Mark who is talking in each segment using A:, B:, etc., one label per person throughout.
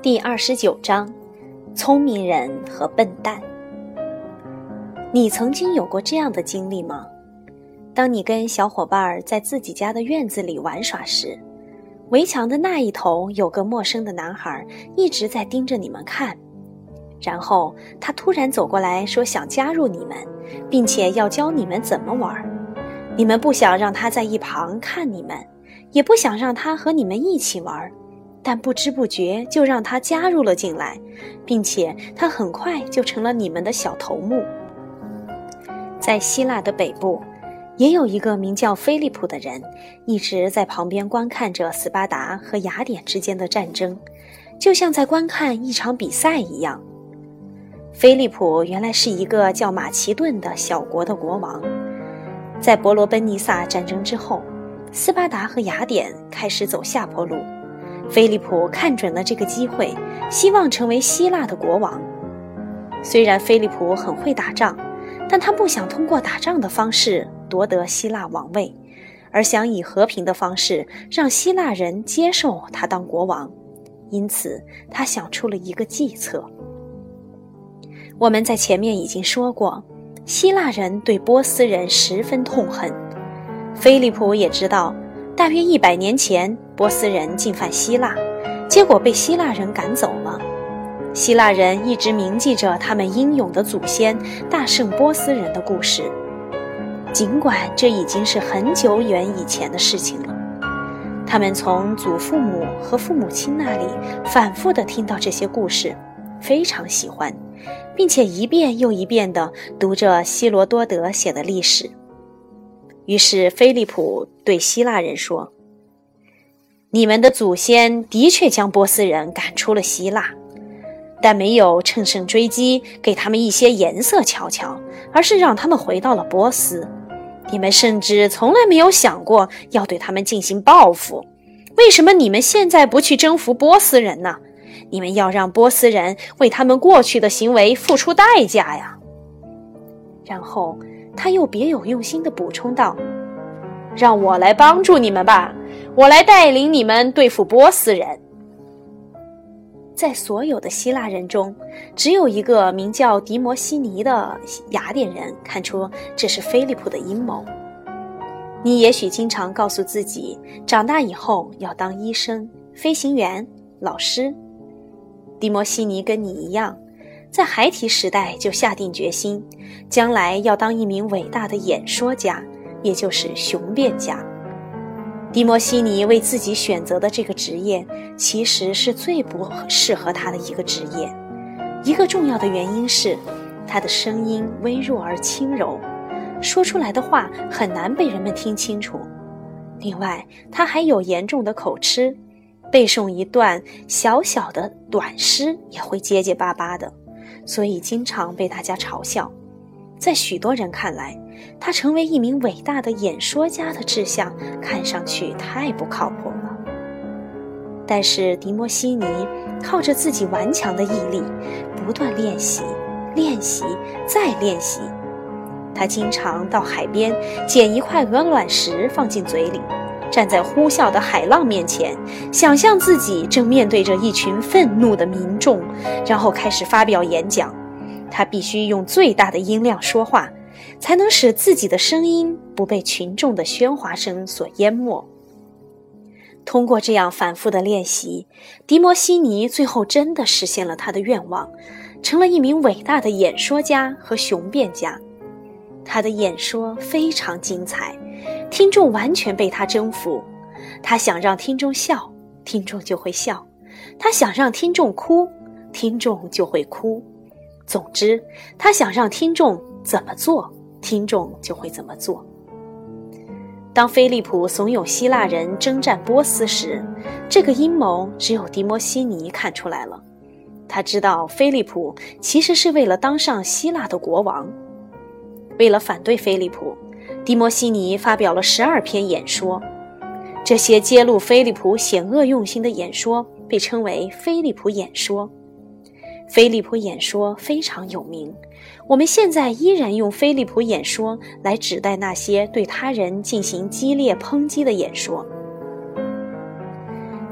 A: 第二十九章：聪明人和笨蛋。你曾经有过这样的经历吗？当你跟小伙伴在自己家的院子里玩耍时，围墙的那一头有个陌生的男孩一直在盯着你们看，然后他突然走过来说想加入你们，并且要教你们怎么玩。你们不想让他在一旁看你们，也不想让他和你们一起玩。但不知不觉就让他加入了进来，并且他很快就成了你们的小头目。在希腊的北部，也有一个名叫菲利普的人，一直在旁边观看着斯巴达和雅典之间的战争，就像在观看一场比赛一样。菲利普原来是一个叫马其顿的小国的国王，在伯罗奔尼撒战争之后，斯巴达和雅典开始走下坡路。菲利普看准了这个机会，希望成为希腊的国王。虽然菲利普很会打仗，但他不想通过打仗的方式夺得希腊王位，而想以和平的方式让希腊人接受他当国王。因此，他想出了一个计策。我们在前面已经说过，希腊人对波斯人十分痛恨。菲利普也知道。大约一百年前，波斯人进犯希腊，结果被希腊人赶走了。希腊人一直铭记着他们英勇的祖先大胜波斯人的故事，尽管这已经是很久远以前的事情了。他们从祖父母和父母亲那里反复地听到这些故事，非常喜欢，并且一遍又一遍地读着希罗多德写的历史。于是，菲利普对希腊人说：“你们的祖先的确将波斯人赶出了希腊，但没有乘胜追击，给他们一些颜色瞧瞧，而是让他们回到了波斯。你们甚至从来没有想过要对他们进行报复。为什么你们现在不去征服波斯人呢？你们要让波斯人为他们过去的行为付出代价呀！”然后。他又别有用心地补充道：“让我来帮助你们吧，我来带领你们对付波斯人。”在所有的希腊人中，只有一个名叫迪摩西尼的雅典人看出这是菲利普的阴谋。你也许经常告诉自己，长大以后要当医生、飞行员、老师。迪摩西尼跟你一样。在孩提时代就下定决心，将来要当一名伟大的演说家，也就是雄辩家。迪摩西尼为自己选择的这个职业，其实是最不适合他的一个职业。一个重要的原因是，他的声音微弱而轻柔，说出来的话很难被人们听清楚。另外，他还有严重的口吃，背诵一段小小的短诗也会结结巴巴的。所以经常被大家嘲笑，在许多人看来，他成为一名伟大的演说家的志向看上去太不靠谱了。但是迪摩西尼靠着自己顽强的毅力，不断练习、练习再练习。他经常到海边捡一块鹅卵石放进嘴里。站在呼啸的海浪面前，想象自己正面对着一群愤怒的民众，然后开始发表演讲。他必须用最大的音量说话，才能使自己的声音不被群众的喧哗声所淹没。通过这样反复的练习，迪摩西尼最后真的实现了他的愿望，成了一名伟大的演说家和雄辩家。他的演说非常精彩。听众完全被他征服，他想让听众笑，听众就会笑；他想让听众哭，听众就会哭。总之，他想让听众怎么做，听众就会怎么做。当菲利普怂恿希腊人征战波斯时，这个阴谋只有迪摩西尼看出来了。他知道菲利普其实是为了当上希腊的国王，为了反对菲利普。迪摩西尼发表了十二篇演说，这些揭露菲利普险恶用心的演说被称为“菲利普演说”。菲利普演说非常有名，我们现在依然用“菲利普演说”来指代那些对他人进行激烈抨击的演说。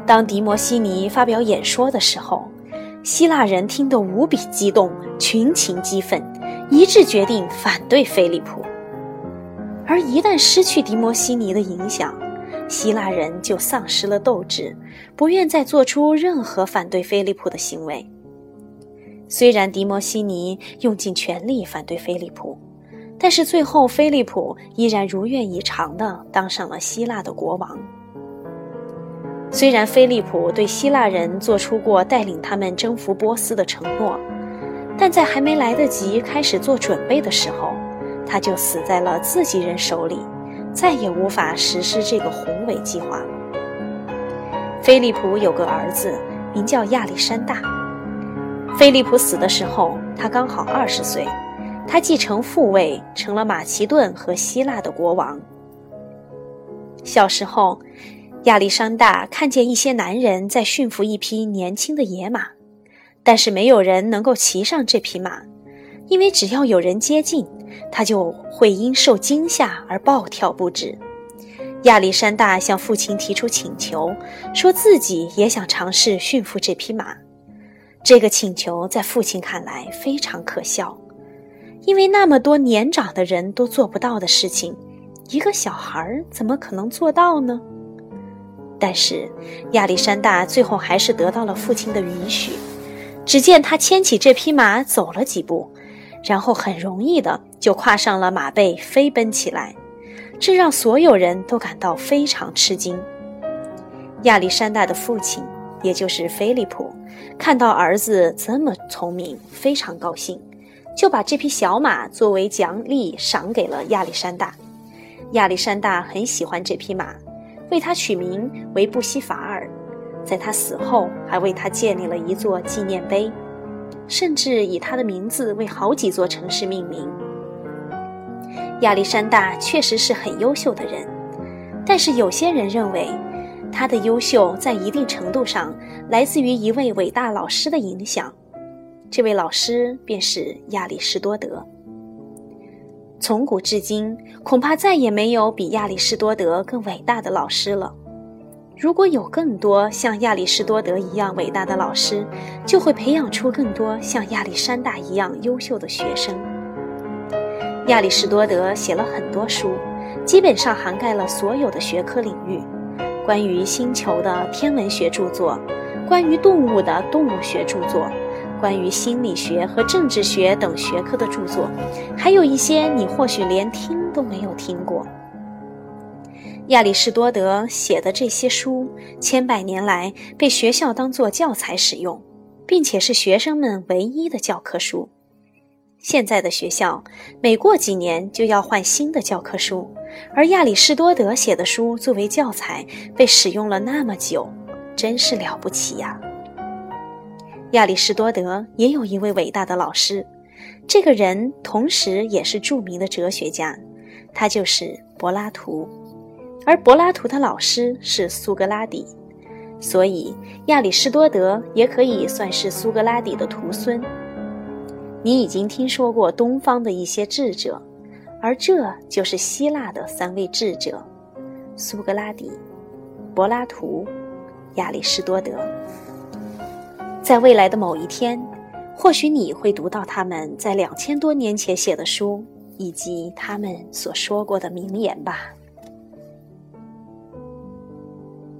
A: 当迪摩西尼发表演说的时候，希腊人听得无比激动，群情激愤，一致决定反对菲利普。而一旦失去迪摩西尼的影响，希腊人就丧失了斗志，不愿再做出任何反对菲利普的行为。虽然迪摩西尼用尽全力反对菲利普，但是最后菲利普依然如愿以偿地当上了希腊的国王。虽然菲利普对希腊人做出过带领他们征服波斯的承诺，但在还没来得及开始做准备的时候，他就死在了自己人手里，再也无法实施这个宏伟计划。菲利普有个儿子，名叫亚历山大。菲利普死的时候，他刚好二十岁，他继承父位，成了马其顿和希腊的国王。小时候。亚历山大看见一些男人在驯服一匹年轻的野马，但是没有人能够骑上这匹马，因为只要有人接近，他就会因受惊吓而暴跳不止。亚历山大向父亲提出请求，说自己也想尝试驯服这匹马。这个请求在父亲看来非常可笑，因为那么多年长的人都做不到的事情，一个小孩怎么可能做到呢？但是，亚历山大最后还是得到了父亲的允许。只见他牵起这匹马走了几步，然后很容易的就跨上了马背，飞奔起来。这让所有人都感到非常吃惊。亚历山大的父亲，也就是菲利普，看到儿子这么聪明，非常高兴，就把这匹小马作为奖励赏给了亚历山大。亚历山大很喜欢这匹马。为他取名为布西法尔，在他死后还为他建立了一座纪念碑，甚至以他的名字为好几座城市命名。亚历山大确实是很优秀的人，但是有些人认为，他的优秀在一定程度上来自于一位伟大老师的影响，这位老师便是亚里士多德。从古至今，恐怕再也没有比亚里士多德更伟大的老师了。如果有更多像亚里士多德一样伟大的老师，就会培养出更多像亚历山大一样优秀的学生。亚里士多德写了很多书，基本上涵盖了所有的学科领域：关于星球的天文学著作，关于动物的动物学著作。关于心理学和政治学等学科的著作，还有一些你或许连听都没有听过。亚里士多德写的这些书，千百年来被学校当作教材使用，并且是学生们唯一的教科书。现在的学校每过几年就要换新的教科书，而亚里士多德写的书作为教材被使用了那么久，真是了不起呀！亚里士多德也有一位伟大的老师，这个人同时也是著名的哲学家，他就是柏拉图，而柏拉图的老师是苏格拉底，所以亚里士多德也可以算是苏格拉底的徒孙。你已经听说过东方的一些智者，而这就是希腊的三位智者：苏格拉底、柏拉图、亚里士多德。在未来的某一天，或许你会读到他们在两千多年前写的书，以及他们所说过的名言吧。